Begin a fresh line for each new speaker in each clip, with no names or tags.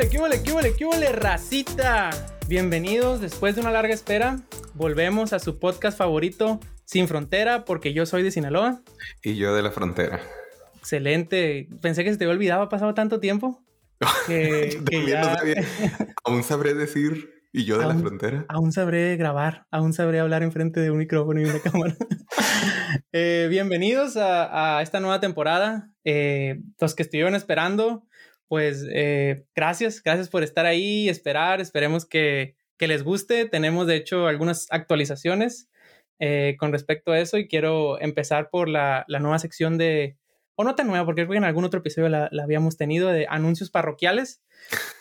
huele, qué huele, qué qué racita? Bienvenidos después de una larga espera. Volvemos a su podcast favorito, Sin Frontera, porque yo soy de Sinaloa.
Y yo de la frontera.
Excelente. Pensé que se te había olvidado, ha pasado tanto tiempo. Que,
Aún sabré decir ¿Y yo de la frontera?
Aún sabré grabar, aún sabré hablar enfrente de un micrófono y una cámara. Eh, bienvenidos a, esta nueva temporada. Eh, los que estuvieron esperando, pues eh, gracias, gracias por estar ahí, esperar, esperemos que, les guste. Tenemos de hecho algunas actualizaciones con respecto a eso y quiero empezar por la, nueva sección de, o no tan nueva, porque que en algún otro episodio la, la habíamos tenido, de anuncios parroquiales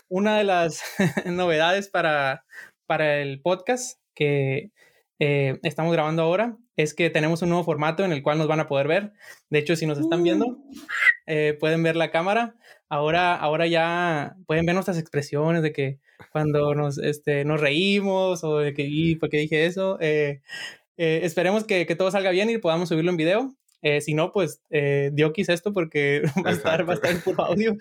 una de las novedades para, para el podcast que eh, estamos grabando ahora es que tenemos un nuevo formato en el cual nos van a poder ver. De hecho, si nos están viendo, uh. eh, pueden ver la cámara. Ahora, ahora ya pueden ver nuestras expresiones de que cuando nos, este, nos reímos o de que, ¿y por qué dije eso? Eh, esperemos que, que, todo salga bien y podamos subirlo en video. Eh, si no, pues eh, quise esto porque va a, estar, va a estar puro audio.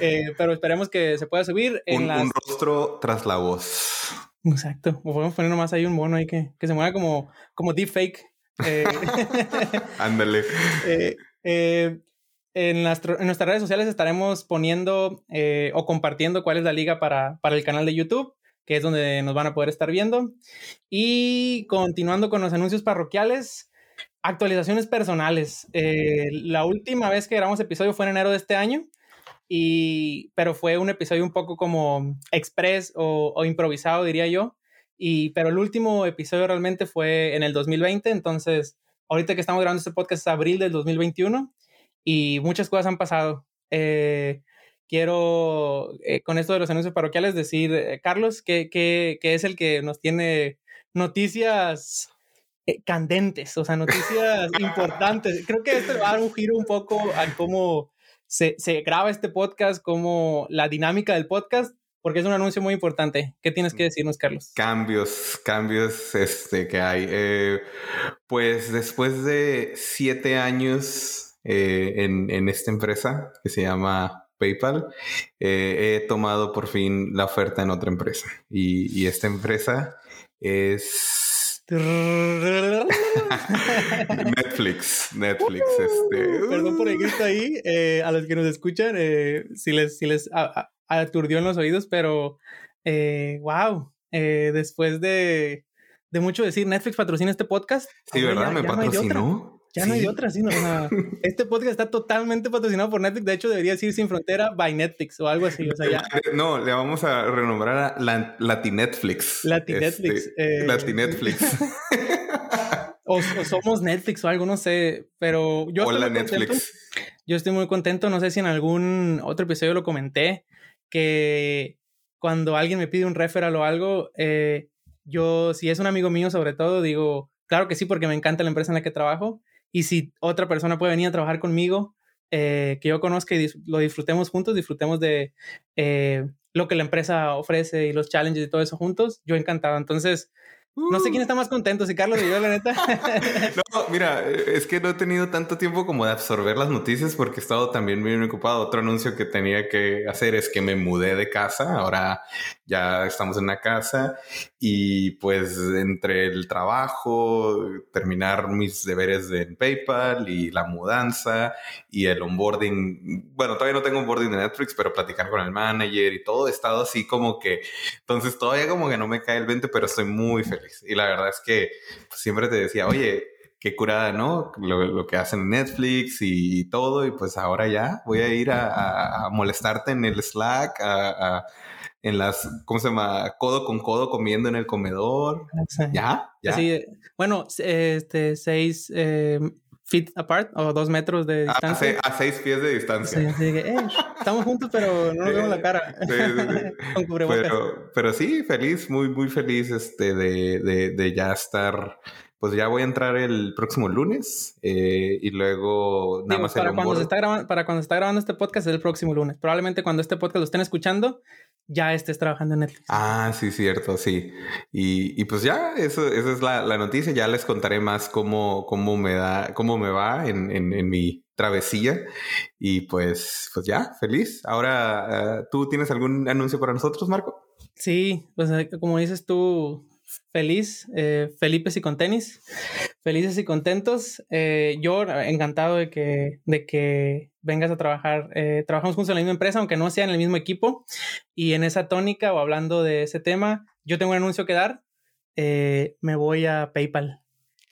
Eh, pero esperemos que se pueda subir.
En un, un, rostro tras la voz.
Exacto. O podemos poner nomás ahí un mono ahí que, que se mueva como, como deepfake. Eh,
Ándale.
en, en, nuestras redes sociales estaremos poniendo o compartiendo cuál es la liga para, para el canal de YouTube que es donde nos van a poder estar viendo. Y continuando con los anuncios parroquiales, Actualizaciones personales. Eh, la última vez que grabamos episodio fue en enero de este año, y, pero fue un episodio un poco como express o, improvisado, diría yo. Y, pero el último episodio realmente fue en el 2020, entonces ahorita que estamos grabando este podcast es abril del 2021 y muchas cosas han pasado. Eh, quiero, eh, con esto de los anuncios parroquiales, decir, Carlos, que, que, que, es el que nos tiene noticias eh, candentes, o sea, noticias importantes. Creo que esto va a dar un giro un poco a cómo se, se, graba este podcast, como la dinámica del podcast, porque es un anuncio muy importante. ¿Qué tienes que decirnos, Carlos?
Cambios, cambios este, que hay. Eh, pues después de siete años eh, en, en, esta empresa que se llama PayPal, he tomado por fin la oferta en otra empresa. Y, y esta empresa es Netflix, Netflix, este.
Perdón por el grito ahí, eh, a los que nos escuchan, eh, si les, si les aturdió en los oídos, pero eh, wow, después de, de mucho decir Netflix patrocina este podcast.
Sí, ¿verdad? Me patrocinó.
Ya no hay otra, sino, este podcast está totalmente patrocinado por Netflix. De hecho, debería decir Sin Frontera by Netflix o algo así. O sea, ya.
No, le vamos a renombrar a la, Latinetflix.
Latinetflix.
Este, eh... Latinetflix.
o, somos Netflix o algo, no sé. Pero yo.
Hola, Netflix.
Yo estoy muy contento. No sé si en algún otro episodio lo comenté. Que cuando alguien me pide un referral o algo, eh, yo, si es un amigo mío, sobre todo, digo, claro que sí, porque me encanta la empresa en la que trabajo y si otra persona puede venir a trabajar conmigo, eh, que yo conozca y lo disfrutemos juntos, disfrutemos de eh, lo que la empresa ofrece y los challenges y todo eso juntos, yo encantado. Entonces, no sé quién uh. está más contento, si Carlos o yo, la neta.
no, mira, es que no he tenido tanto tiempo como de absorber las noticias porque he estado también bien ocupado. Otro anuncio que tenía que hacer es que me mudé de casa. Ahora ya estamos en una casa y pues entre el trabajo, terminar mis deberes en PayPal y la mudanza y el onboarding. Bueno, todavía no tengo onboarding de Netflix, pero platicar con el manager y todo, he estado así como que, entonces todavía como que no me cae el 20, pero estoy muy feliz y la verdad es que pues, siempre te decía, oye, qué curada, ¿no? Lo, que hacen en Netflix y, todo. Y pues ahora ya voy a ir a, molestarte en el Slack, a, en las, ¿cómo se llama? Codo con codo comiendo en el comedor. ¿Ya? ¿Ya?
Sí, bueno, este, seis, eh, feet apart o dos metros de ah, distancia.
A, seis pies de distancia.
Sí, eh, estamos juntos, pero no nos vemos la cara.
Con pero, pero sí, feliz, muy, muy feliz este, de, de, de ya estar pues ya voy a entrar el próximo lunes eh, y luego
nada más para cuando se está grabando para cuando está grabando este podcast es el próximo lunes probablemente cuando este podcast lo estén escuchando ya estés trabajando en Netflix.
Ah, sí, cierto, sí. Y, y pues ya, eso, esa es la, la, noticia. Ya les contaré más cómo, cómo me da, cómo me va en, en, en, mi, travesía y pues, pues ya, feliz. Ahora, eh, ¿tú tienes algún anuncio para nosotros, Marco?
Sí, pues eh, como dices tú, feliz, eh, Felipe y con tenis, felices y contentos. Eh, yo encantado de que, de que vengas a trabajar. Eh, trabajamos juntos en la misma empresa, aunque no sea en el mismo equipo. Y en esa tónica o hablando de ese tema, yo tengo un anuncio que dar. me voy a PayPal.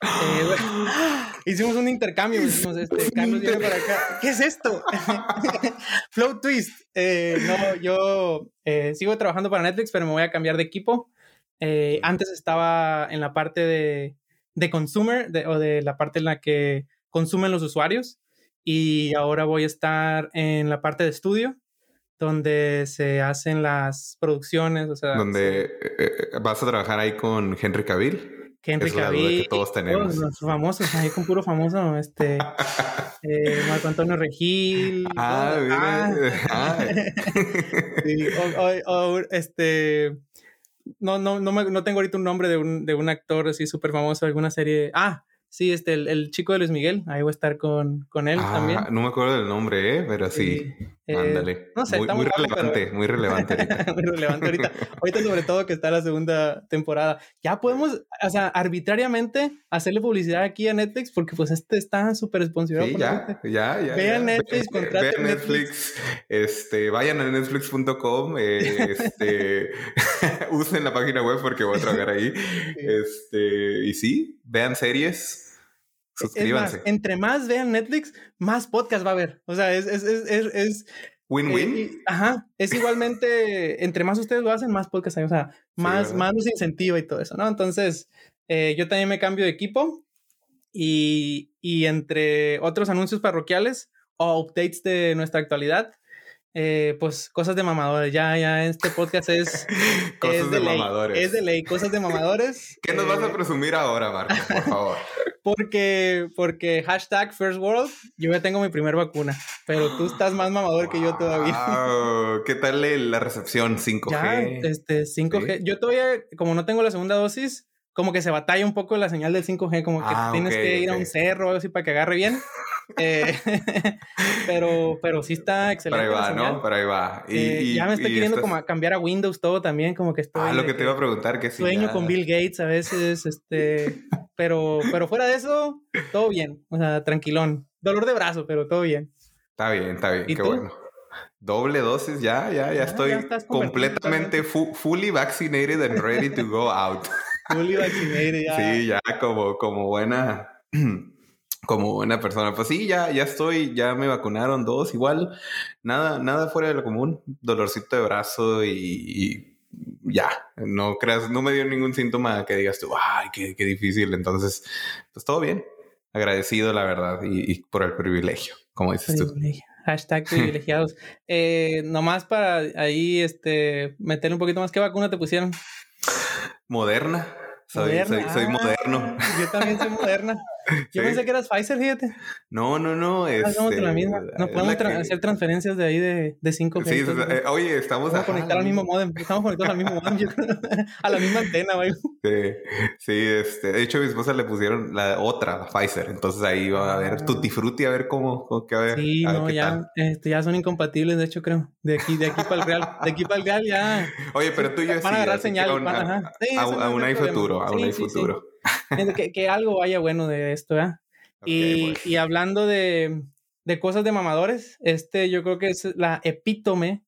hicimos un intercambio. este, Carlos viene para acá. ¿Qué es esto? Flow Twist. no, yo sigo trabajando para Netflix, pero me voy a cambiar de equipo. Eh, antes estaba en la parte de, de consumer o de la parte en la que consumen los usuarios y ahora voy a estar en la parte de estudio donde se hacen las producciones, o sea...
Donde eh, eh, vas a trabajar ahí con Henry Cavill.
Henry Cavill.
que todos tenemos.
los famosos, ahí con puro famoso, este... Marco Antonio Regil.
Ah, ah.
o, este no, no, no, no tengo ahorita un nombre de un, de un actor así súper famoso, alguna serie. Ah, Sí, este, el, el, chico de Luis Miguel, ahí voy a estar con, con él ah, también.
No me acuerdo del nombre, ¿eh? pero sí. Eh, ándale. No sé, muy, muy relevante, muy relevante
muy relevante ahorita. Ahorita sobre todo que está la segunda temporada. Ya podemos, o sea, arbitrariamente hacerle publicidad aquí a Netflix porque pues este está súper sponsorado
sí, ya, ya, ya,
Vean Netflix, contraten
Netflix, Netflix. Este, vayan a netflix.com, eh, este, usen la página web porque voy a trabajar ahí. Este, y sí, vean series
Suscríbanse. entre más vean Netflix, más podcast va a haber. O sea, es... es, es, es
Win-win.
Eh, ajá, es igualmente, entre más ustedes lo hacen, más podcast hay, o sea, más, más nos incentiva y todo eso, ¿no? Entonces, eh, yo también me cambio de equipo y, y entre otros anuncios parroquiales o updates de nuestra actualidad, eh, pues cosas de mamadores. Ya, ya, este podcast es.
cosas de, mamadores.
Es de ley, cosas de mamadores.
¿Qué nos vas a presumir ahora, Marco? Por favor.
Porque, porque hashtag First World, yo ya tengo mi primera vacuna, pero tú estás más mamador que yo todavía.
¿Qué tal la recepción 5G?
Ya, este, 5G. Yo todavía, como no tengo la segunda dosis, como que se batalla un poco la señal del 5G, como que ah, tienes que ir a un cerro o algo así para que agarre bien. Eh, pero, pero sí está excelente.
Por ahí va, ¿no? Por ahí va.
Y, eh, ya me estoy queriendo como cambiar a Windows todo también, como que estoy.
Ah, lo que te iba a preguntar, que
sí. Sueño con Bill Gates a veces, este. pero, pero fuera de eso, todo bien. O sea, tranquilón. Dolor de brazo, pero todo bien.
Está bien, está bien, qué bueno. Doble dosis, ya, ya, ya, estoy completamente fully vaccinated and ready to go out.
fully vaccinated, ya.
Sí, ya como, como buena como buena persona. Pues sí, ya, ya estoy, ya me vacunaron dos, igual, nada, nada fuera de lo común, dolorcito de brazo y, ya, no creas, no me dio ningún síntoma que digas tú, ay, qué, qué difícil. Entonces, pues todo bien, agradecido la verdad y, por el privilegio, como dices tú.
Hashtag privilegiados. eh, nomás para ahí este, meter un poquito más, ¿qué vacuna te pusieron?
Moderna. Soy, soy, soy, moderno.
Ah, yo también soy moderna. Yo pensé que eras Pfizer, fíjate.
No, no, no. Es,
este, la misma. No podemos hacer transferencias de ahí de, de 5G.
Sí, eh, oye, estamos.
A conectar al mismo modem. Estamos conectados al mismo modem. a la misma antena, güey.
Sí, sí, este. De hecho, a mi esposa le pusieron la otra, Pfizer. Entonces ahí va a haber ah. Tutti Frutti, a ver cómo, cómo que a ver.
Sí, no, ya, este, ya son incompatibles, de hecho, creo. De aquí, de aquí para el Real. De aquí para el Real ya.
Oye, pero tú ya
Van a agarrar señal. A,
aún hay futuro, aún hay futuro.
Que, que, algo vaya bueno de esto, ¿eh? y, y, hablando de, de, cosas de mamadores, este yo creo que es la epítome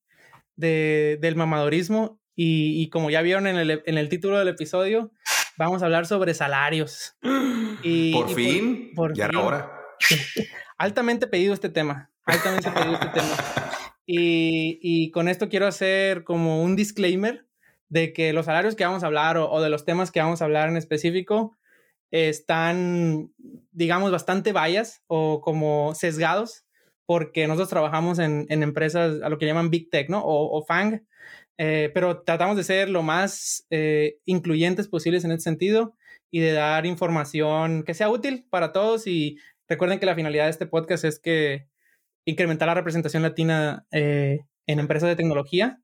de, del mamadorismo. Y, y, como ya vieron en el, en el título del episodio, vamos a hablar sobre salarios.
Y, por fin, por, ya ahora.
Altamente pedido este tema. Altamente pedido este tema. Y, y, con esto quiero hacer como un disclaimer de que los salarios que vamos a hablar o, de los temas que vamos a hablar en específico están, digamos, bastante vallas o como sesgados porque nosotros trabajamos en, empresas a lo que llaman Big Tech, ¿no? O, o FANG, eh, pero tratamos de ser lo más eh, incluyentes posibles en ese sentido y de dar información que sea útil para todos y recuerden que la finalidad de este podcast es que incrementar la representación latina eh, en empresas de tecnología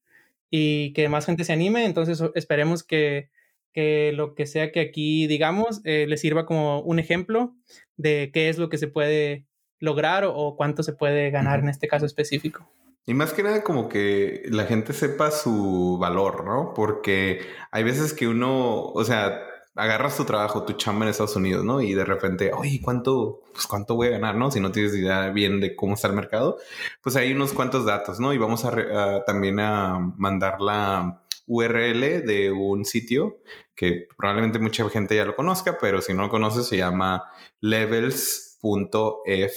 y que más gente se anime, entonces esperemos que que lo que sea que aquí digamos eh, les sirva como un ejemplo de qué es lo que se puede lograr o, cuánto se puede ganar en este caso específico.
Y más que nada como que la gente sepa su valor, ¿no? Porque hay veces que uno, o sea, agarras tu trabajo, tu chamba en Estados Unidos, ¿no? Y de repente, oye, ¿cuánto, pues, cuánto voy a ganar, no? Si no tienes idea bien de cómo está el mercado, pues hay unos cuantos datos, ¿no? Y vamos a, también a mandar la URL de un sitio que probablemente mucha gente ya lo conozca, pero si no lo conoces se llama levels.fyi,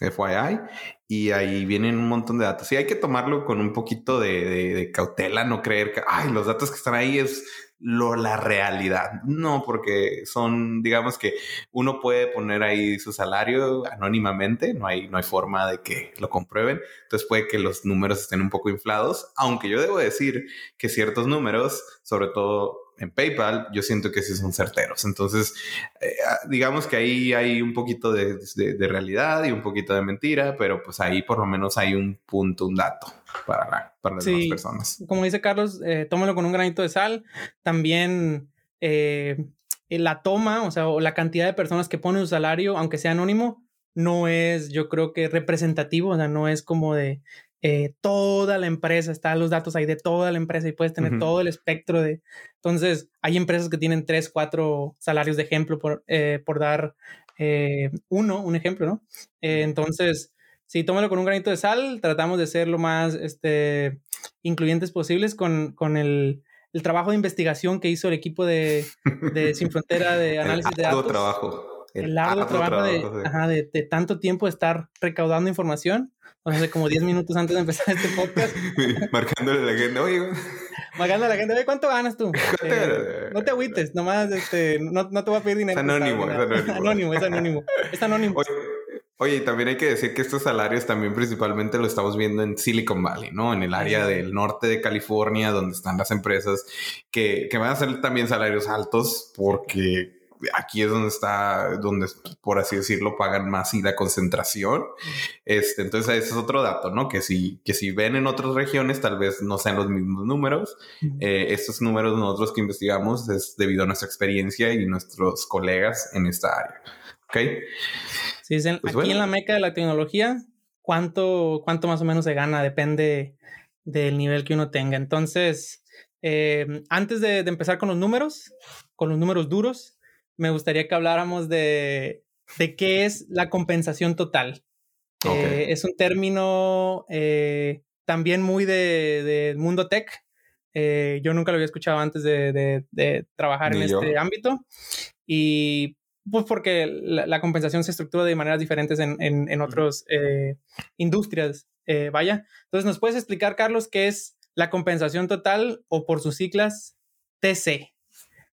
FYI, y ahí vienen un montón de datos. Y hay que tomarlo con un poquito de, de cautela, no creer que, ay, los datos que están ahí es lo, la realidad. No, porque son, digamos que uno puede poner ahí su salario anónimamente, no hay, no hay forma de que lo comprueben. Entonces puede que los números estén un poco inflados, aunque yo debo decir que ciertos números, sobre todo en PayPal, yo siento que sí son certeros. Entonces, eh, ah, digamos que ahí hay un poquito de, realidad y un poquito de mentira, pero pues ahí por lo menos hay un punto, un dato para, para las demás personas.
Como dice Carlos, eh, tómalo con un granito de sal. También eh, la toma, o sea, o la cantidad de personas que ponen su salario, aunque sea anónimo, no es, yo creo que representativo, o sea, no es como de eh, toda la empresa, están los datos ahí de toda la empresa y puedes tener todo el espectro de... Entonces, hay empresas que tienen tres, cuatro salarios de ejemplo por, eh, por dar eh, uno, un ejemplo, ¿no? entonces, sí, tómalo con un granito de sal, tratamos de ser lo más este, incluyentes posibles con, con el, el, trabajo de investigación que hizo el equipo de, de Sin Frontera de análisis de datos.
trabajo.
El, largo trabajo, de, de, tanto tiempo estar recaudando información hace como 10 minutos antes de empezar este podcast.
Marcándole la gente, oye.
Marcándole a la gente, oye, ¿cuánto ganas tú? Eh, no te agüites, nomás este, no, no, te voy a pedir dinero.
Es anónimo, es anónimo.
anónimo, es anónimo. Es anónimo.
Oye, y también hay que decir que estos salarios también principalmente lo estamos viendo en Silicon Valley, ¿no? En el área del norte de California, donde están las empresas que, que van a ser también salarios altos porque aquí es donde está, donde por así decirlo, pagan más y la concentración. Este, entonces, ese es otro dato, ¿no? Que si, que si ven en otras regiones, tal vez no sean los mismos números. Eh, estos números nosotros que investigamos es debido a nuestra experiencia y nuestros colegas en esta área. ¿Ok?
Sí, dicen, pues aquí en la meca de la tecnología, ¿cuánto, ¿cuánto más o menos se gana? Depende del nivel que uno tenga. Entonces, eh, antes de, de, empezar con los números, con los números duros, me gustaría que habláramos de, de qué es la compensación total. Eh, es un término eh, también muy del de, mundo tech. Eh, yo nunca lo había escuchado antes de, de trabajar en este ámbito. Y pues porque la, compensación se estructura de maneras diferentes en, en, en otras industrias. vaya. Entonces, ¿nos puedes explicar, Carlos, qué es la compensación total o por sus siglas TC?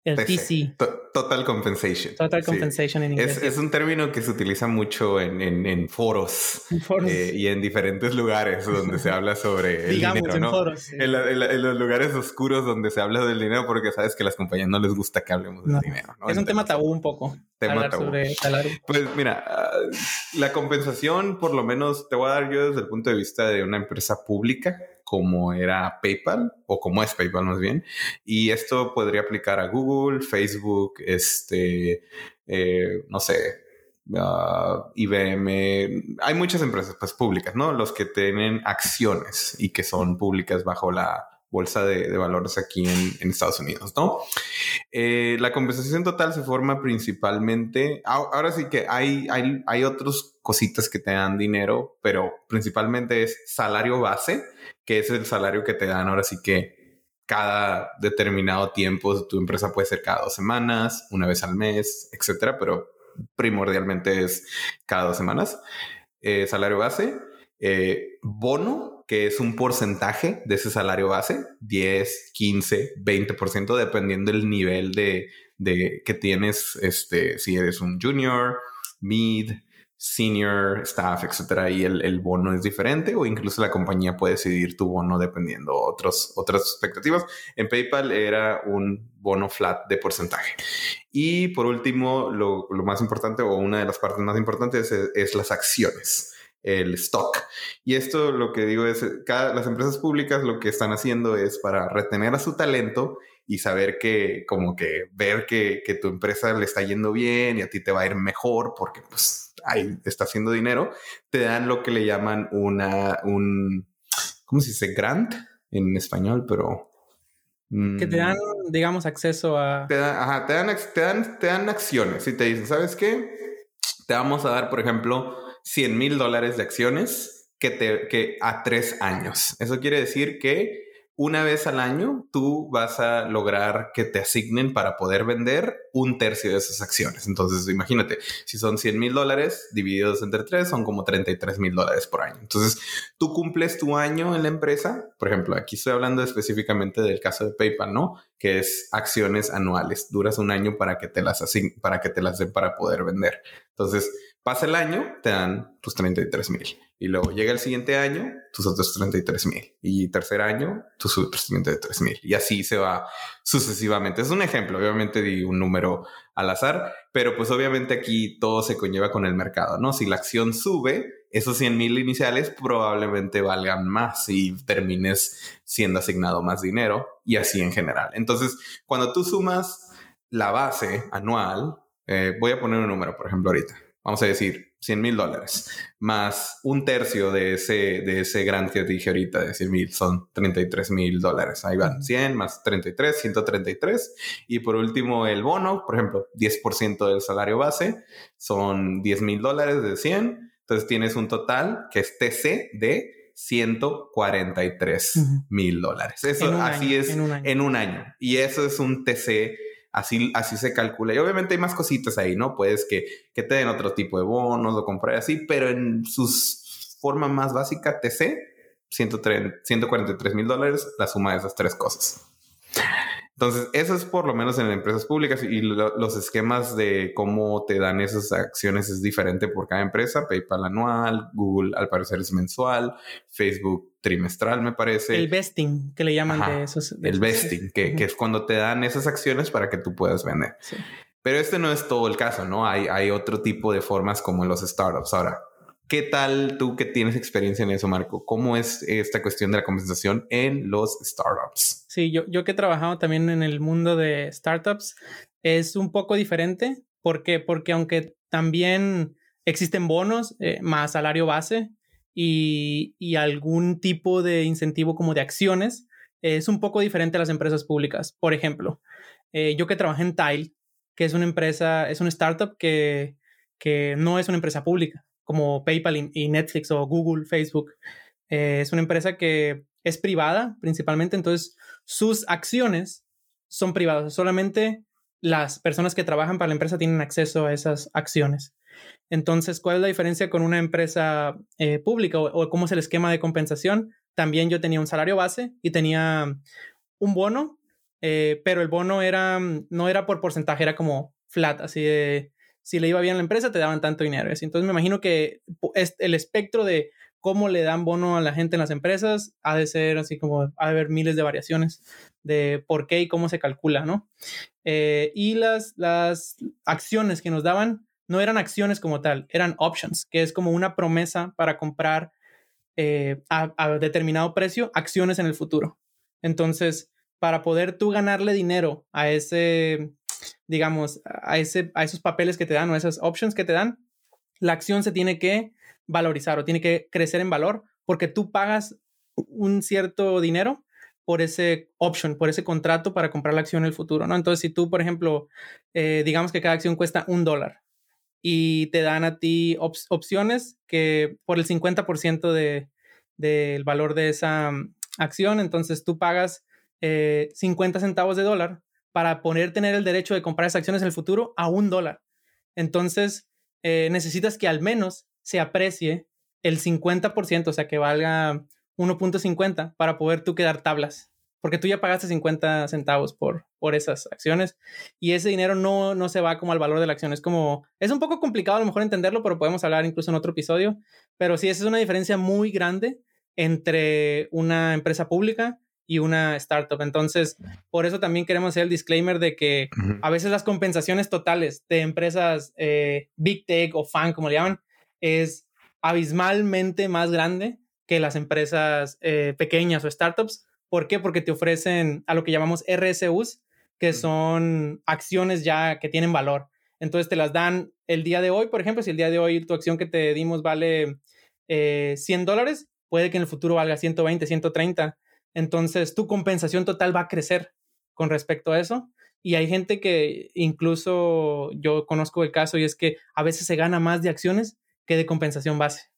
El TC.
Total Compensation.
Total Compensation en inglés.
Es, un término que se utiliza mucho en, en, foros, eh, y en diferentes lugares donde se habla sobre el dinero, ¿no? En, foros, en, los lugares oscuros donde se habla del dinero porque sabes que a las compañías no les gusta que hablemos del dinero.
Es un tema tabú un poco. Tema tabú. Sobre salario.
Pues mira, ah, la compensación por lo menos te voy a dar yo desde el punto de vista de una empresa pública como era PayPal o como es PayPal más bien. Y esto podría aplicar a Google, Facebook, este, eh, no sé, IBM. Hay muchas empresas pues, públicas, ¿no? Los que tienen acciones y que son públicas bajo la bolsa de, valores aquí en, Estados Unidos, ¿no? Eh, la compensación total se forma principalmente, ahora sí que hay, hay, hay otras cositas que te dan dinero, pero principalmente es salario base, que es el salario que te dan ahora sí que cada determinado tiempo, tu empresa puede ser cada dos semanas, una vez al mes, etcétera, pero primordialmente es cada dos semanas. Eh, salario base, eh, bono, que es un porcentaje de ese salario base, 10, 15, 20%, dependiendo del nivel de, de que tienes, este, si eres un junior, mid, senior staff, etcétera, y el, el, bono es diferente o incluso la compañía puede decidir tu bono dependiendo otros, otras expectativas. En PayPal era un bono flat de porcentaje. Y por último, lo, lo más importante o una de las partes más importantes es, las acciones el stock. Y esto lo que digo es, cada, las empresas públicas lo que están haciendo es para retener a su talento y saber que como que ver que, que tu empresa le está yendo bien y a ti te va a ir mejor porque pues ahí está haciendo dinero, te dan lo que le llaman una, un, ¿cómo se dice? Grant en español, pero...
Que te dan, mm, digamos, acceso a...
Te dan, ajá, te dan, te dan, te dan acciones y te dicen, ¿sabes qué? Te vamos a dar, por ejemplo, 100 mil dólares de acciones que, te, que a tres años. Eso quiere decir que una vez al año tú vas a lograr que te asignen para poder vender un tercio de esas acciones. Entonces, imagínate, si son 100 mil dólares divididos entre tres, son como 33 mil dólares por año. Entonces, tú cumples tu año en la empresa. Por ejemplo, aquí estoy hablando específicamente del caso de PayPal, ¿no? Que es acciones anuales. Duras un año para que te las para que te las den para poder vender. Entonces, pasa el año, te dan tus 33 mil. Y luego llega el siguiente año, tus otros 33 mil. Y tercer año, tus otros 33 mil. Y así se va sucesivamente. Es un ejemplo, obviamente di un número al azar, pero pues obviamente aquí todo se conlleva con el mercado, ¿no? Si la acción sube, esos 100 mil iniciales probablemente valgan más y termines siendo asignado más dinero y así en general. Entonces, cuando tú sumas la base anual, eh, voy a poner un número, por ejemplo, ahorita. Vamos a decir 100 mil dólares, más un tercio de ese, de ese grant que te dije ahorita de 100 mil, son 33 mil dólares. Ahí van 100 más 33, 133. Y por último, el bono, por ejemplo, 10% del salario base, son 10 mil dólares de 100. Entonces tienes un total que es TC de 143 mil dólares. Eso así es en un, en un año. Y eso es un TC Así, así se calcula. Y obviamente hay más cositas ahí, ¿no? Puedes que, que te den otro tipo de bonos o comprar así, pero en su forma más básica, TC, 143 mil dólares, la suma de esas tres cosas. Entonces, eso es por lo menos en empresas públicas y los esquemas de cómo te dan esas acciones es diferente por cada empresa. PayPal anual, Google al parecer es mensual, Facebook trimestral me parece.
El vesting, que le llaman de esos.
el vesting, que, que, es cuando te dan esas acciones para que tú puedas vender. Pero este no es todo el caso, ¿no? Hay, hay otro tipo de formas como en los startups. Ahora, ¿Qué tal tú que tienes experiencia en eso, Marco? ¿Cómo es esta cuestión de la compensación en los startups?
Sí, yo, yo que he trabajado también en el mundo de startups, es un poco diferente. ¿Por qué? Porque aunque también existen bonos eh, más salario base y, y, algún tipo de incentivo como de acciones, es un poco diferente a las empresas públicas. Por ejemplo, eh, yo que trabajé en Tile, que es una empresa, es una startup que, que no es una empresa pública como PayPal y Netflix o Google, Facebook. Eh, es una empresa que es privada principalmente, entonces sus acciones son privadas. Solamente las personas que trabajan para la empresa tienen acceso a esas acciones. Entonces, ¿cuál es la diferencia con una empresa eh, pública o, cómo es el esquema de compensación? También yo tenía un salario base y tenía un bono, eh, pero el bono era, no era por porcentaje, era como flat, así de si le iba bien la empresa, te daban tanto dinero. Entonces me imagino que el espectro de cómo le dan bono a la gente en las empresas ha de ser así como, ha de haber miles de variaciones de por qué y cómo se calcula, ¿no? Eh, y las, las acciones que nos daban no eran acciones como tal, eran options, que es como una promesa para comprar eh, a determinado precio acciones en el futuro. Entonces, para poder tú ganarle dinero a ese digamos, a, ese, a esos papeles que te dan o esas options que te dan, la acción se tiene que valorizar o tiene que crecer en valor porque tú pagas un cierto dinero por ese option, por ese contrato para comprar la acción en el futuro, ¿no? Entonces, si tú, por ejemplo, eh, digamos que cada acción cuesta un dólar y te dan a ti opciones que por el 50% de, del valor de esa mm, acción, entonces tú pagas 50 eh, centavos de dólar para poder tener el derecho de comprar esas acciones en el futuro a un dólar. Entonces, eh, necesitas que al menos se aprecie el 50%, o sea, que valga 1.50 para poder tú quedar tablas, porque tú ya pagaste 50 centavos por, por esas acciones y ese dinero no, no se va como al valor de la acción. Es como, es un poco complicado a lo mejor entenderlo, pero podemos hablar incluso en otro episodio, pero sí, esa es una diferencia muy grande entre una empresa pública y una startup. Entonces, por eso también queremos hacer el disclaimer de que a veces las compensaciones totales de empresas eh, Big Tech o Fan, como le llaman, es abismalmente más grande que las empresas eh, pequeñas o startups, ¿Por qué? Porque te ofrecen a lo que llamamos RSUs, que son acciones ya que tienen valor. Entonces te las dan el día de hoy, por ejemplo, si el día de hoy tu acción que te dimos vale 100 eh, dólares, puede que en el futuro valga 120, 130. Entonces tu compensación total va a crecer con respecto a eso. Y hay gente que incluso yo conozco el caso y es que a veces se gana más de acciones que de compensación base.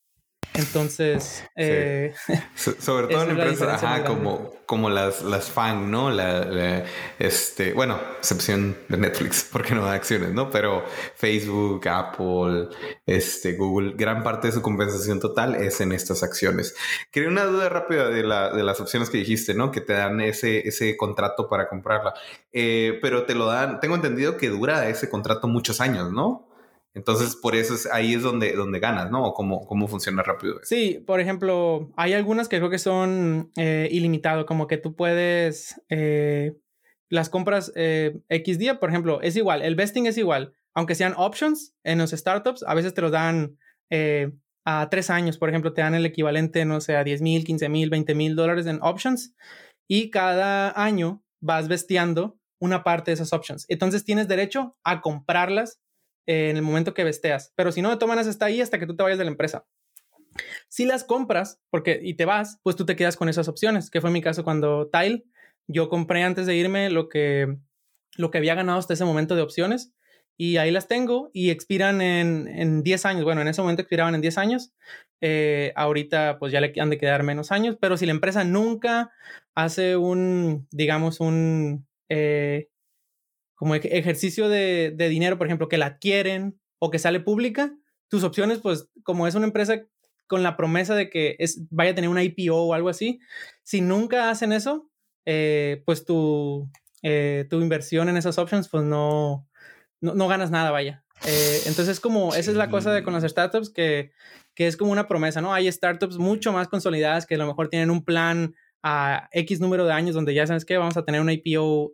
Entonces, eh,
sobre todo en empresas como, como las, las fan, ¿no? La, este, bueno, excepción de Netflix, porque no da acciones, ¿no? Pero Facebook, Apple, este, Google, gran parte de su compensación total es en estas acciones. Quería una duda rápida de, la, de las opciones que dijiste, ¿no? Que te dan ese, ese contrato para comprarla. Eh, pero te lo dan, tengo entendido que dura ese contrato muchos años, ¿no? Entonces, por eso es, ahí es donde, donde ganas, ¿no? O cómo, cómo funciona rápido.
Sí, por ejemplo, hay algunas que creo que son eh, ilimitado, como que tú puedes, eh, las compras eh, X día, por ejemplo, es igual, el vesting es igual, aunque sean options en los startups, a veces te lo dan eh, a tres años, por ejemplo, te dan el equivalente, no sé, a 10 mil, 15 mil, 20 mil dólares en options y cada año vas vestiando una parte de esas options. Entonces tienes derecho a comprarlas en el momento que vesteas. Pero si no, de todas maneras está ahí hasta que tú te vayas de la empresa. Si las compras porque, y te vas, pues tú te quedas con esas opciones, que fue mi caso cuando Tile, yo compré antes de irme lo que, lo que había ganado hasta ese momento de opciones y ahí las tengo y expiran en, en 10 años. Bueno, en ese momento expiraban en 10 años. Eh, ahorita pues ya le han de quedar menos años, pero si la empresa nunca hace un, digamos, un, eh, como ejercicio de, dinero, por ejemplo, que la adquieren o que sale pública, tus opciones, pues como es una empresa con la promesa de que es, vaya a tener una IPO o algo así, si nunca hacen eso, eh, pues tu, eh, tu inversión en esas options, pues no, no, ganas nada, vaya. Eh, entonces, como esa es la cosa de con las startups, que, que es como una promesa, ¿no? Hay startups mucho más consolidadas que a lo mejor tienen un plan a X número de años donde ya sabes que vamos a tener una IPO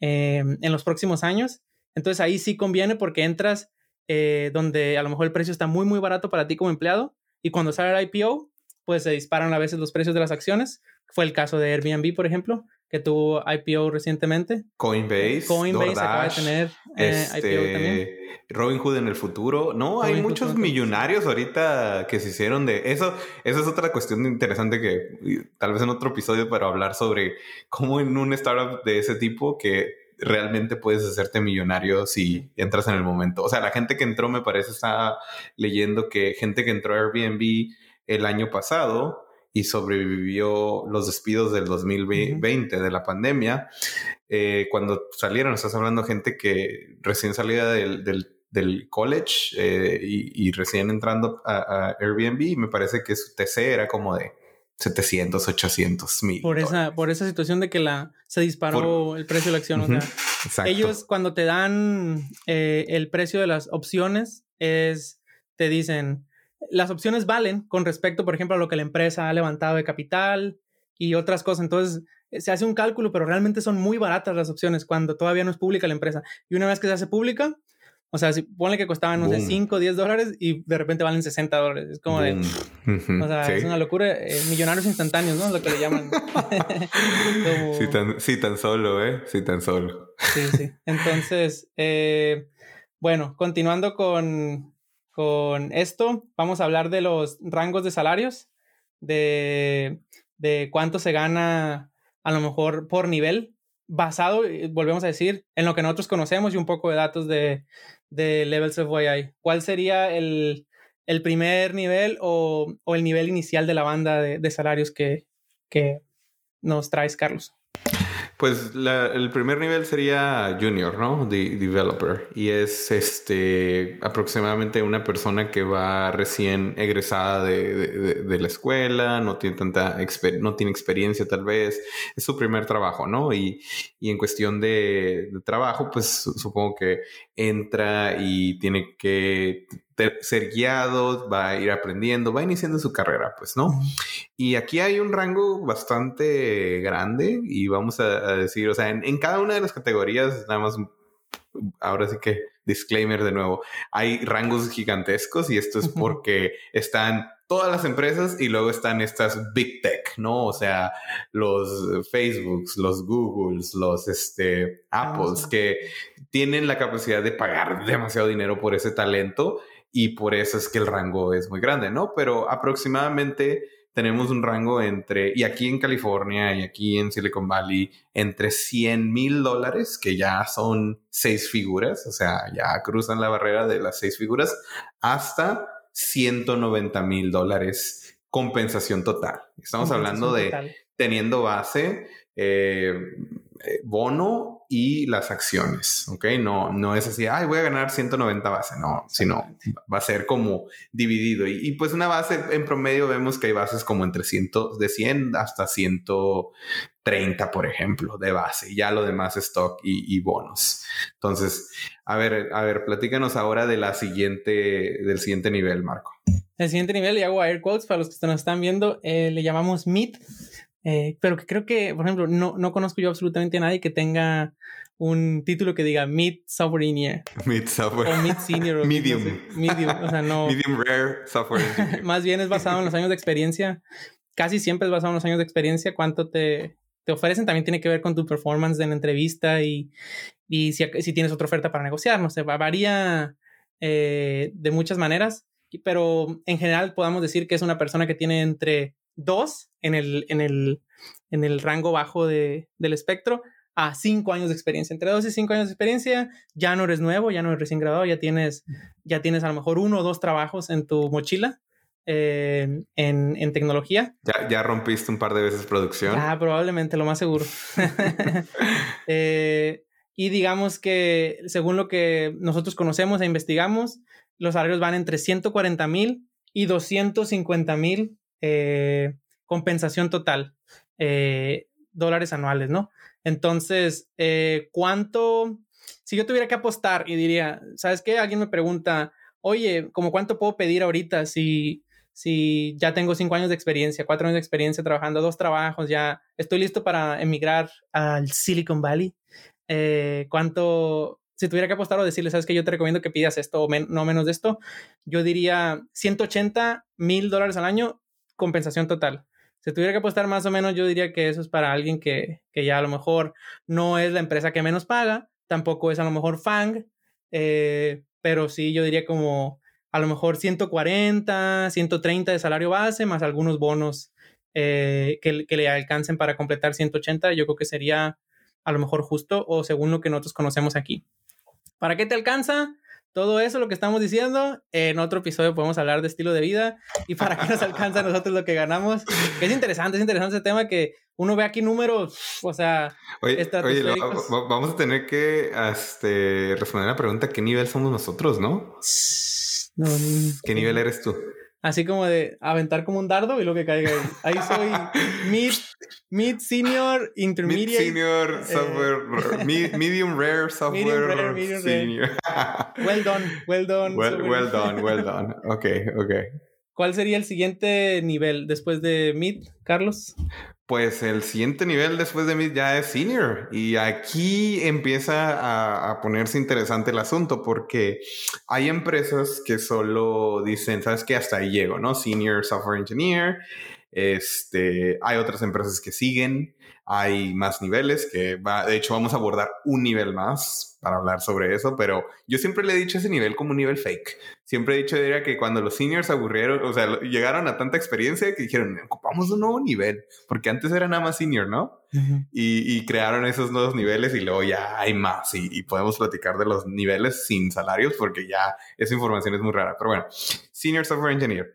Em, en los próximos años. Entonces ahí sí conviene porque entras eh, donde a lo mejor el precio está muy, muy barato para ti como empleado y cuando sale el IPO, pues se disparan a veces los precios de las acciones. Fue el caso de Airbnb, por ejemplo, que tuvo IPO recientemente.
Coinbase. Coinbase acaba de tener eh, IPO
este,
también. Robinhood en el futuro. No, hay muchos millonarios ahorita que se hicieron de eso. Esa es otra cuestión interesante que tal vez en otro episodio para hablar sobre cómo en un startup de ese tipo que realmente puedes hacerte millonario si entras en el momento. O sea, la gente que entró, me parece, está leyendo que gente que entró a Airbnb el año pasado y sobrevivió los despidos del 2020 de la pandemia. Eh, cuando salieron, estás hablando de gente que recién salía del, del, college eh, y, recién entrando a, Airbnb, me parece que su TC era como de 700, 800 mil.
Por esa, por esa situación de que la, se disparó el precio de la acción. o sea, ellos cuando te dan eh, el precio de las opciones, es, te dicen, las opciones valen con respecto, por ejemplo, a lo que la empresa ha levantado de capital y otras cosas. Entonces, eh, se hace un cálculo, pero realmente son muy baratas las opciones cuando todavía no es pública la empresa. Y una vez que se hace pública, o sea, si ponle que costaban, no sé, 5, 10 dólares y de repente valen 60 dólares. Es como de. O sea, es una locura. Eh, millonarios instantáneos, ¿no? Lo que le llaman.
sí, tan, sí, tan solo, ¿eh? Sí, tan solo.
sí, sí. Entonces, eh, bueno, continuando con, con esto, vamos a hablar de los rangos de salarios, de, de cuánto se gana a lo mejor por nivel, basado, eh, volvemos a decir, en lo que nosotros conocemos y un poco de datos de, de Levels of YI. ¿Cuál sería el, el primer nivel o, o, el nivel inicial de la banda de, salarios que, que nos traes, Carlos?
Pues el primer nivel sería junior, ¿no? De developer. Y es este aproximadamente una persona que va recién egresada de, de, la escuela, no tiene tanta no tiene experiencia tal vez. Es su primer trabajo, ¿no? Y, y en cuestión de, trabajo, pues supongo que entra y tiene que ser guiado, va a ir aprendiendo, va iniciando su carrera, pues, ¿no? Y aquí hay un rango bastante grande y vamos a, decir, o sea, en, cada una de las categorías, nada más, ahora sí que disclaimer de nuevo, hay rangos gigantescos y esto es porque están todas las empresas y luego están estas big tech, ¿no? O sea, los Facebooks, los Googles, los este, Apples, que tienen la capacidad de pagar demasiado dinero por ese talento y por eso es que el rango es muy grande, ¿no? Pero aproximadamente tenemos un rango entre, y aquí en California y aquí en Silicon Valley, entre 100 mil dólares, que ya son seis figuras, o sea, ya cruzan la barrera de las seis figuras, hasta 190 mil dólares compensación total. Estamos hablando de teniendo base, eh, eh, bono y las acciones, ¿ok? No, no es así, ay, voy a ganar 190 bases, no, sino va a ser como dividido. Y, pues una base, en promedio vemos que hay bases como entre 100, de 100 hasta 130, por ejemplo, de base. Y ya lo demás es stock y, bonos. Entonces, a ver, a ver, platícanos ahora de la siguiente, del siguiente nivel, Marco.
El siguiente nivel, y hago air quotes para los que nos están viendo, eh, le llamamos MIT eh, pero que creo que, por ejemplo, no, no conozco yo absolutamente a nadie que tenga un título que diga Mid Software Engineer.
Mid Software.
O Mid Senior.
medium.
medium. O sea, no.
Medium Rare Software Engineer.
Más bien es basado en los años de experiencia. Casi siempre es basado en los años de experiencia. Cuánto te, te ofrecen también tiene que ver con tu performance en la entrevista y, y si, si, tienes otra oferta para negociar. No sé, varía eh, de muchas maneras. Pero en general podamos decir que es una persona que tiene entre dos en el, en el, en el rango bajo de, del espectro a cinco años de experiencia. Entre dos y cinco años de experiencia, ya no eres nuevo, ya no eres recién graduado, ya tienes, ya tienes a lo mejor uno o dos trabajos en tu mochila en, en, tecnología.
Ya, ya, rompiste un par de veces producción.
Ah, probablemente, lo más seguro. Eh, y digamos que según lo que nosotros conocemos e investigamos, los salarios van entre 140 mil y 250 mil eh, compensación total, eh, dólares anuales, ¿no? Entonces, eh, ¿cuánto? Si yo tuviera que apostar y diría, ¿sabes qué? Alguien me pregunta, oye, ¿cómo cuánto puedo pedir ahorita si, si ya tengo cinco años de experiencia, cuatro años de experiencia trabajando, dos trabajos, ya estoy listo para emigrar al Silicon Valley? ¿Cuánto, si tuviera que apostar o decirle, sabes que yo te recomiendo que pidas esto o no menos de esto, yo diría 180 mil dólares al año compensación total. Si tuviera que apostar más o menos, yo diría que eso es para alguien que, ya a lo mejor no es la empresa que menos paga, tampoco es a lo mejor FANG, eh, pero sí yo diría como a lo mejor 140, 130 de salario base, más algunos bonos eh, que, que, le alcancen para completar 180, yo creo que sería a lo mejor justo o según lo que nosotros conocemos aquí. ¿Para qué te alcanza? Todo eso, lo que estamos diciendo, en otro episodio podemos hablar de estilo de vida y para qué nos alcanza a nosotros lo que ganamos. Es interesante, es interesante ese tema que uno ve aquí números, o sea...
Oye, vamos a tener que este, responder la pregunta, ¿qué nivel somos nosotros, no? no ¿Qué nivel eres tú?
Así como de aventar como un dardo y lo que caiga ahí. Ahí soy mid, mid senior, intermediate.
Mid senior, eh, software, medium rare software. Medium rare, medium senior.
well done, well done.
Well, well done, well done. Ok, ok.
¿Cuál sería el siguiente nivel después de mid, Carlos?
Pues el siguiente nivel después de mí ya es senior y aquí empieza a, ponerse interesante el asunto porque hay empresas que solo dicen, sabes que hasta ahí llego, ¿no? Senior software engineer. Este, hay otras empresas que siguen, hay más niveles que va, de hecho vamos a abordar un nivel más para hablar sobre eso, pero yo siempre le he dicho ese nivel como un nivel fake. Siempre he dicho diría que cuando los seniors aburrieron, o sea, llegaron a tanta experiencia que dijeron, ocupamos un nuevo nivel, porque antes era nada más senior, ¿no? y, crearon esos nuevos niveles y luego ya hay más y, podemos platicar de los niveles sin salarios porque ya esa información es muy rara. Pero bueno, Senior Software Engineer.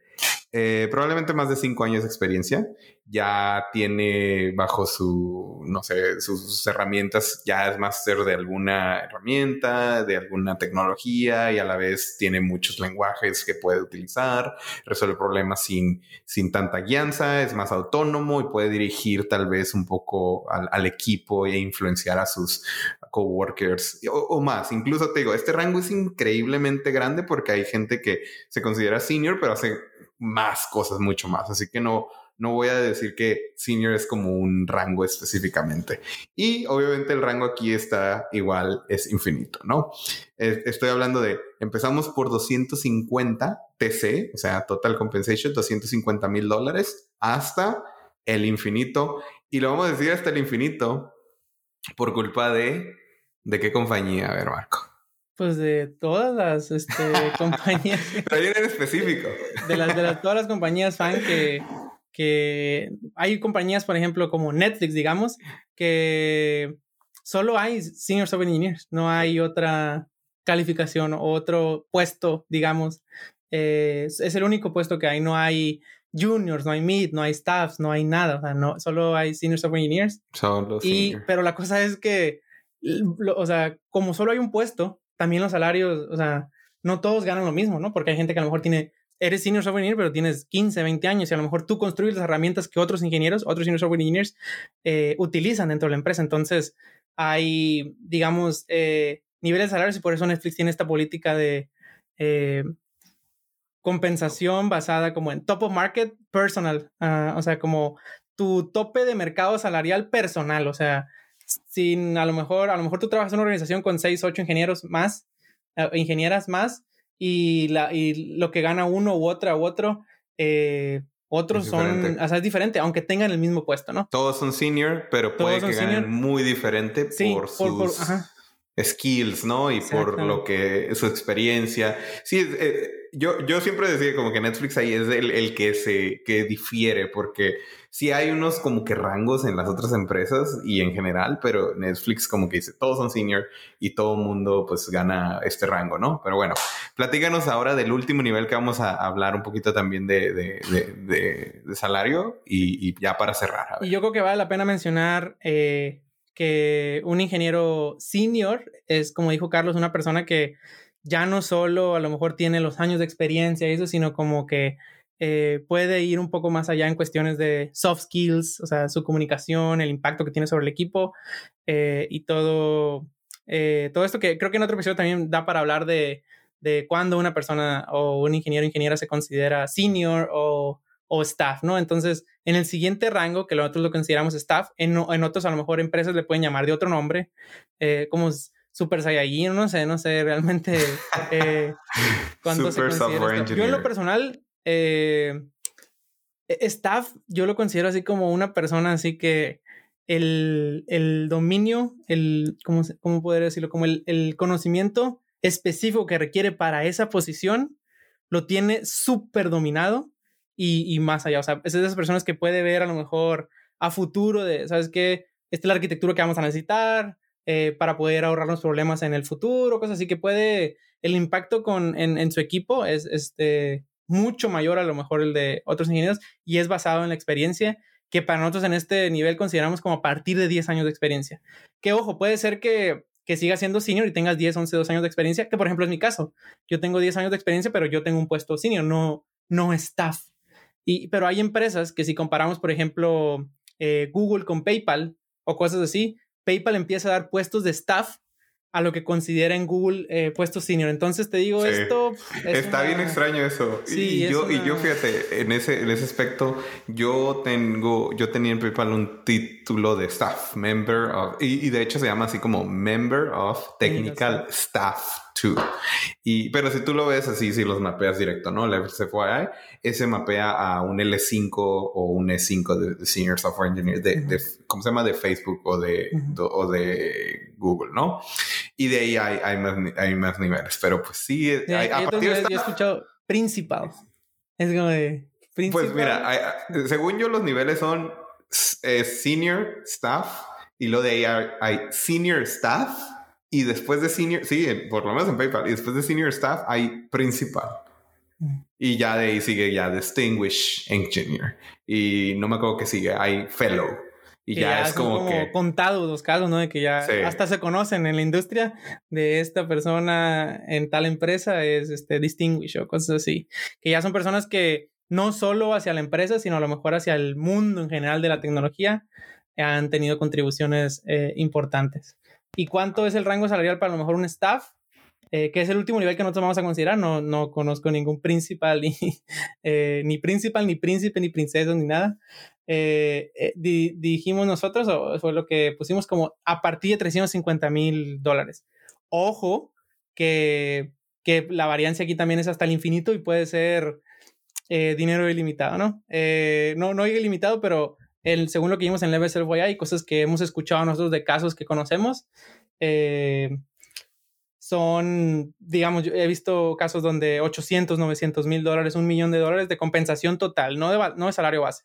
Eh, probablemente más de cinco años de experiencia ya tiene bajo su, no sé, sus herramientas, ya es máster de alguna herramienta, de alguna tecnología y a la vez tiene muchos lenguajes que puede utilizar, resuelve problemas sin, sin tanta guianza, es más autónomo y puede dirigir tal vez un poco al, equipo e influenciar a sus coworkers o, o más. Incluso te digo, este rango es increíblemente grande porque hay gente que se considera senior, pero hace más cosas, mucho más. Así que no, no voy a decir que senior es como un rango específicamente. Y obviamente el rango aquí está igual, es infinito, ¿no? Estoy hablando de, empezamos por 250 TC, o sea, total compensation, 250 mil dólares, hasta el infinito. Y lo vamos a decir hasta el infinito por culpa de, ¿de qué compañía? A ver, Marco.
Pues de todas las este, compañías.
Pero en específico.
De las de todas las compañías fan que, que hay compañías, por ejemplo, como Netflix, digamos, que solo hay senior software engineers, no hay otra calificación o otro puesto, digamos. Eh, es el único puesto que hay, no hay juniors, no hay mid, no hay staffs, no hay nada, o sea, no, solo hay senior software engineers.
Solo
y, Pero la cosa es que, o sea, como solo hay un puesto, también los salarios, o sea, no todos ganan lo mismo, ¿no? Porque hay gente que a lo mejor tiene, eres senior software engineer, pero tienes 15, 20 años y a lo mejor tú construyes las herramientas que otros ingenieros, otros senior software engineers eh, utilizan dentro de la empresa. Entonces, hay, digamos, eh, niveles de salarios y por eso Netflix tiene esta política de eh, compensación basada como en top of market personal, ah, o sea, como tu tope de mercado salarial personal, o sea, sin a lo mejor, a lo mejor tú trabajas en una organización con 6, 8 ingenieros más, eh, ingenieras más, y, la, y lo que gana uno u otra u otro, eh, otros son, o sea, es diferente, aunque tengan el mismo puesto, ¿no?
Todos son senior, pero puede que ganen muy diferente por sus skills, ¿no? Y por lo que, su experiencia. Sí, eh, yo, yo siempre decía como que Netflix ahí es el, el que se, que difiere, porque sí hay unos como que rangos en las otras empresas y en general, pero Netflix como que dice, todos son senior y todo mundo pues gana este rango, ¿no? Pero bueno, platícanos ahora del último nivel que vamos a hablar un poquito también de, de, de, salario y, ya para cerrar.
Y yo creo que vale la pena mencionar eh, que un ingeniero senior es, como dijo Carlos, una persona que ya no solo a lo mejor tiene los años de experiencia y eso, sino como que eh, puede ir un poco más allá en cuestiones de soft skills, o sea, su comunicación, el impacto que tiene sobre el equipo eh, y todo, eh, todo esto que creo que en otro episodio también da para hablar de, de cuándo una persona o un ingeniero o ingeniera se considera senior o, o, staff, ¿no? Entonces, en el siguiente rango, que nosotros lo consideramos staff, en, en otros a lo mejor empresas le pueden llamar de otro nombre, como Super Saiyajin, no sé, no sé realmente eh, cuándo se considera Yo en lo personal eh, e-, staff, yo lo considero así como una persona así que el, el dominio, el, ¿cómo, cómo poder decirlo? Como el, el, conocimiento específico que requiere para esa posición, lo tiene súper dominado y, y, más allá. O sea, es de esas personas que puede ver a lo mejor a futuro de, ¿sabes qué? Esta es la arquitectura que vamos a necesitar eh, para poder ahorrarnos problemas en el futuro, cosas así que puede, el impacto con, en, en su equipo es, este, mucho mayor a lo mejor el de otros ingenieros y es basado en la experiencia que para nosotros en este nivel consideramos como a partir de 10 años de experiencia. Que ojo, puede ser que, que sigas siendo senior y tengas 10, 11, 12 años de experiencia, que por ejemplo es mi caso. Yo tengo 10 años de experiencia, pero yo tengo un puesto senior, no, no staff. Y, pero hay empresas que si comparamos, por ejemplo, eh, Google con PayPal o cosas así, PayPal empieza a dar puestos de staff a lo que considera en Google eh, puestos senior. Entonces te digo, esto...
Está bien extraño eso. Sí, y, yo, y yo fíjate, en ese, en ese aspecto, yo tengo, yo tenía en PayPal un título de staff, member of, y, de hecho se llama así como member of technical staff. Y, pero si tú lo ves así, si los mapeas directo, ¿no? El FCFY, ese mapea a un L5 o un E5 de, Senior Software Engineer, de, ¿cómo se llama? De Facebook o de, o de Google, ¿no? Y de ahí hay, hay, más, hay más niveles, pero pues sí,
hay, a partir de he escuchado principal. Es como de...
Principal. Pues mira, según yo los niveles son eh, senior staff y lo de ahí hay senior staff y después de senior, sí, por lo menos en PayPal, y después de senior staff hay principal. Mm. Y ya de ahí sigue ya distinguished engineer. Y no me acuerdo que sigue, hay fellow. Y ya, es como, que...
contados los casos, ¿no? De que ya hasta se conocen en la industria de esta persona en tal empresa es este distinguished o cosas así. Que ya son personas que no solo hacia la empresa, sino a lo mejor hacia el mundo en general de la tecnología han tenido contribuciones eh, importantes. ¿Y cuánto es el rango salarial para a lo mejor un staff? eh, que es el último nivel que nosotros vamos a considerar. No, no conozco ningún principal, ni, eh, ni principal, ni príncipe, ni princesa, ni nada. Eh, dijimos nosotros, o fue lo que pusimos como a partir de 350 mil dólares. Ojo que, que la variancia aquí también es hasta el infinito y puede ser dinero ilimitado, ¿no? no, no ilimitado, pero el, según lo que vimos en Level Self hay cosas que hemos escuchado nosotros de casos que conocemos. Eh, son, digamos, he visto casos donde 800, 900 mil dólares, un millón de dólares de compensación total, no de, no de salario base,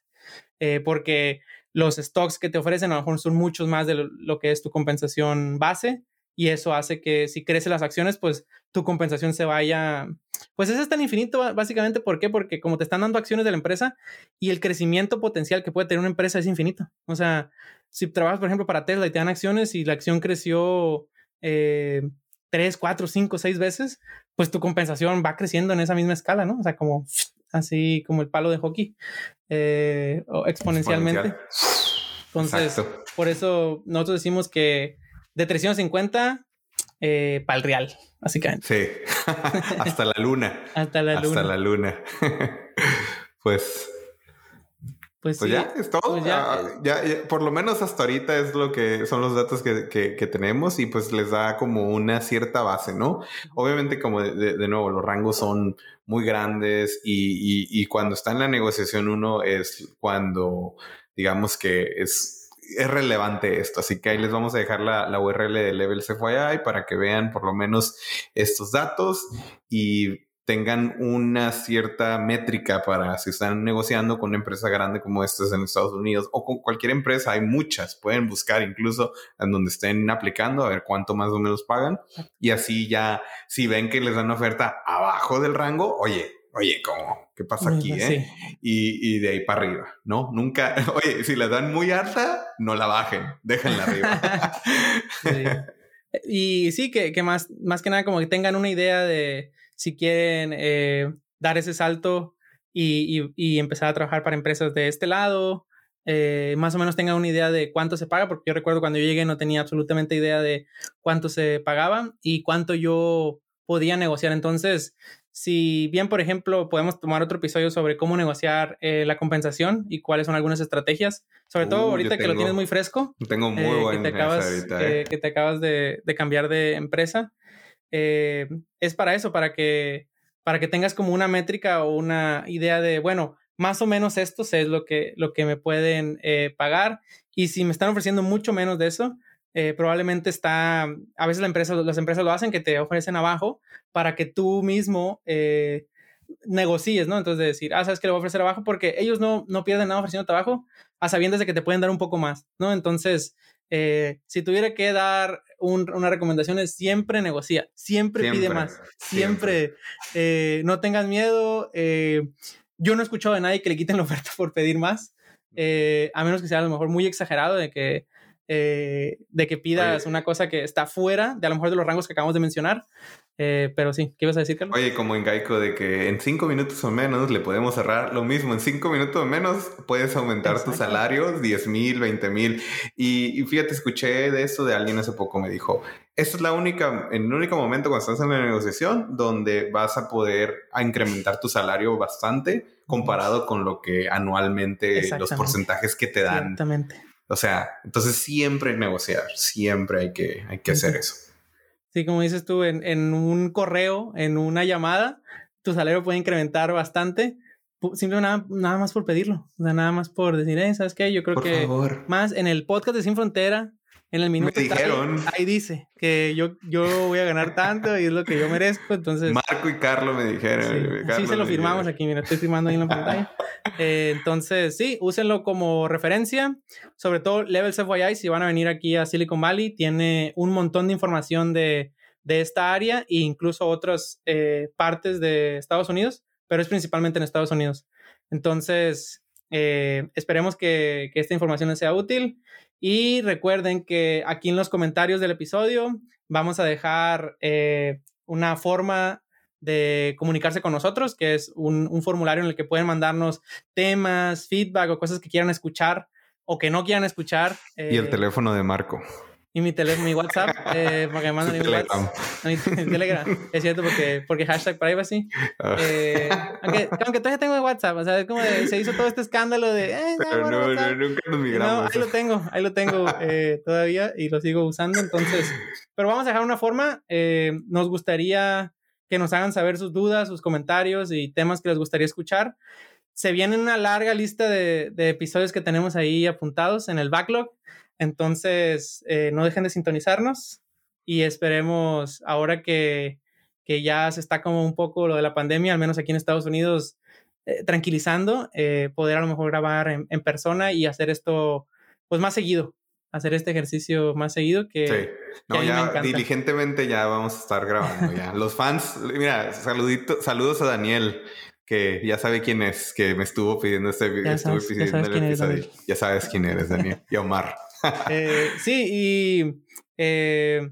eh, porque los stocks que te ofrecen a lo mejor son muchos más de lo, que es tu compensación base y eso hace que si crecen las acciones, pues tu compensación se vaya, pues ese es tan infinito básicamente, ¿por qué? Porque como te están dando acciones de la empresa y el crecimiento potencial que puede tener una empresa es infinito. O sea, si trabajas, por ejemplo, para Tesla y te dan acciones y la acción creció eh, tres, cuatro, cinco, seis veces, pues tu compensación va creciendo en esa misma escala, ¿no? O sea, como así como el palo de hockey, eh, o exponencialmente. Entonces, por eso nosotros decimos que de 350 eh, para el real, básicamente.
Sí, hasta la luna.
hasta la luna.
Hasta la luna. pues pues, pues ya es todo. Pues ah, ya, por lo menos hasta ahorita es lo que son los datos que, que, tenemos y pues les da como una cierta base, ¿no? Obviamente, como de, nuevo, los rangos son muy grandes y, y, cuando está en la negociación uno es cuando, digamos que es es relevante esto, así que ahí les vamos a dejar la, la URL de Level CFYI para que vean por lo menos estos datos y tengan una cierta métrica para si están negociando con una empresa grande como esta en Estados Unidos o con cualquier empresa, hay muchas, pueden buscar incluso en donde estén aplicando a ver cuánto más o menos pagan. Y así ya si ven que les dan una oferta abajo del rango, oye, oye, ¿cómo? ¿Qué pasa aquí? Eh? Y, y, de ahí para arriba, ¿no? Nunca, oye, si la dan muy alta, no la bajen, déjenla arriba.
Y sí, que, que, más, más que nada como que tengan una idea de si quieren eh, dar ese salto y, y, empezar a trabajar para empresas de este lado, eh, más o menos tengan una idea de cuánto se paga, porque yo recuerdo cuando yo llegué no tenía absolutamente idea de cuánto se pagaba y cuánto yo podía negociar. Entonces, si bien, por ejemplo, podemos tomar otro episodio sobre cómo negociar eh, la compensación y cuáles son algunas estrategias, sobre todo uh, ahorita que lo tienes muy fresco.
Tengo muy buena
que te acabas, que te acabas de, de, cambiar de empresa. Eh, es para eso, para que, para que tengas como una métrica o una idea de, bueno, más o menos esto es lo que, lo que me pueden eh, pagar y si me están ofreciendo mucho menos de eso, eh, probablemente está, a veces la empresa, las empresas lo hacen que te ofrecen abajo para que tú mismo negocies, ¿no? Entonces de decir, ah, sabes que le voy a ofrecer abajo porque ellos no, no pierden nada ofreciendo abajo a sabiendas de que te pueden dar un poco más, ¿no? Entonces, eh, si tuviera que dar una recomendación es siempre negocia, siempre, pide más, siempre, eh, no tengas miedo. Eh, yo no he escuchado de nadie que le quiten la oferta por pedir más, a menos que sea a lo mejor muy exagerado de que, de que pidas una cosa que está fuera de a lo mejor de los rangos que acabamos de mencionar. Eh, pero sí, ¿qué ibas a decir, Carlos?
Oye, como en Gaico, de que en cinco minutos o menos le podemos cerrar lo mismo. En cinco minutos o menos puedes aumentar tu salario 10 mil, 20 mil. Y, fíjate, escuché de eso de alguien hace poco, me dijo, esto es la única, en el único momento cuando estás en la negociación donde vas a poder incrementar tu salario bastante comparado con lo que anualmente los porcentajes que te dan.
Exactamente.
O sea, entonces siempre negociar, siempre hay que, hay que hacer eso.
Sí, como dices tú, en, en un correo, en una llamada, tu salario puede incrementar bastante. Simplemente nada, nada más por pedirlo. O sea, nada más por decir, eh, ¿sabes qué? Yo creo que más en el podcast de Sin Frontera, en el minuto. Ahí, dice que yo, yo voy a ganar tanto y es lo que yo merezco. Entonces.
Marco y Carlos me dijeron.
Sí, se lo firmamos aquí. Mira, estoy firmando ahí en la pantalla. Eh, entonces, sí, úsenlo como referencia. Sobre todo Levels FYI, si van a venir aquí a Silicon Valley, tiene un montón de información de, de esta área e incluso otras eh, partes de Estados Unidos, pero es principalmente en Estados Unidos. Entonces, eh, esperemos que, que esta información les sea útil. Y recuerden que aquí en los comentarios del episodio vamos a dejar eh, una forma de comunicarse con nosotros, que es un, formulario en el que pueden mandarnos temas, feedback o cosas que quieran escuchar o que no quieran escuchar.
y el eh, teléfono de Marco.
Y mi teléfono, mi WhatsApp, eh, para que me manden mi WhatsApp. Mi, Telegram. Es cierto, porque, porque hashtag privacy. Ah. Eh, aunque, aunque todavía tengo WhatsApp, o sea, es como de, se hizo todo este escándalo de. Eh,
Pero no, no, nunca nos migramos.
No, ahí lo tengo, ahí lo tengo eh, todavía y lo sigo usando. Entonces, pero vamos a dejar una forma. Eh, nos gustaría que nos hagan saber sus dudas, sus comentarios y temas que les gustaría escuchar. Se viene una larga lista de, de episodios que tenemos ahí apuntados en el backlog. Entonces, eh, no dejen de sintonizarnos y esperemos ahora que, que, ya se está como un poco lo de la pandemia, al menos aquí en Estados Unidos, eh, tranquilizando, eh, poder a lo mejor grabar en, en, persona y hacer esto pues más seguido, hacer este ejercicio más seguido que...
Sí. No, ya diligentemente ya vamos a estar grabando ya. Los fans, mira, saludito, saludos a Daniel que ya sabe quién es, que me estuvo pidiendo este video. Ya sabes, ya sabes quién eres, ya sabes quién eres, Daniel. Y Omar.
Eh, sí, y eh,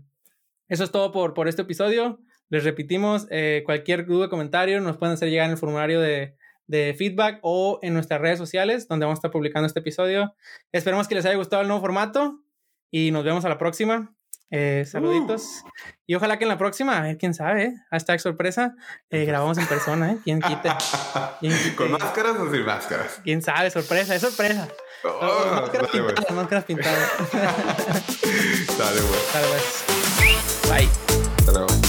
eso es todo por, por este episodio. Les repetimos, eh, cualquier duda o comentario nos pueden hacer llegar en el formulario de, de, feedback o en nuestras redes sociales, donde vamos a estar publicando este episodio. Esperemos que les haya gustado el nuevo formato y nos vemos a la próxima. saluditos. Uh. Y ojalá que en la próxima, a ver quién sabe, ¿eh? hashtag sorpresa, grabamos en persona, ¿eh? ¿Quién quite?
¿Quién quite? ¿Con máscaras o sin máscaras?
¿Quién sabe? Sorpresa, es sorpresa. Oh, máscaras pintadas, máscaras pintadas.
Dale, güey.
Dale, pues. Bye.